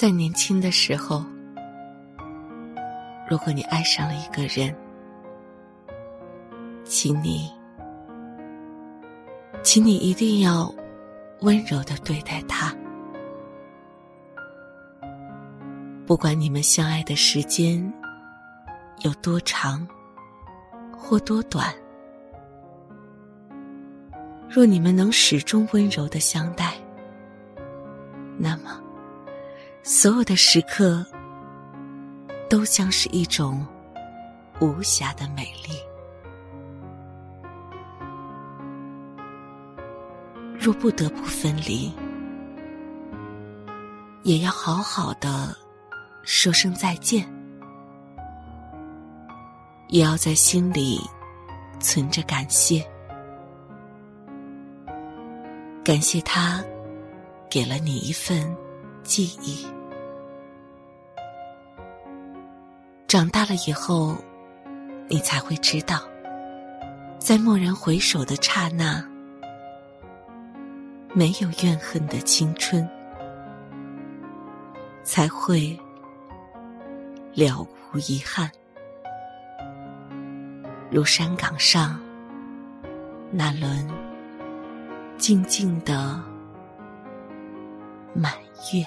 在年轻的时候，如果你爱上了一个人，请你，请你一定要温柔的对待他。不管你们相爱的时间有多长或多短，若你们能始终温柔的相待，那么所有的时刻都将是一种无暇的美丽。若不得不分离，也要好好的。说声再见，也要在心里存着感谢，感谢他给了你一份记忆。长大了以后，你才会知道，在蓦然回首的刹那，没有怨恨的青春，才会。了无遗憾，如山岗上那轮静静的满月。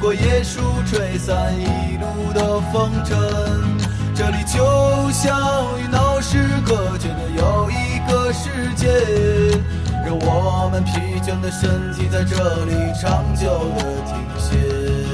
过椰树，吹散一路的风尘。这里就像与闹市隔绝的又一个世界，让我们疲倦的身体在这里长久的停歇。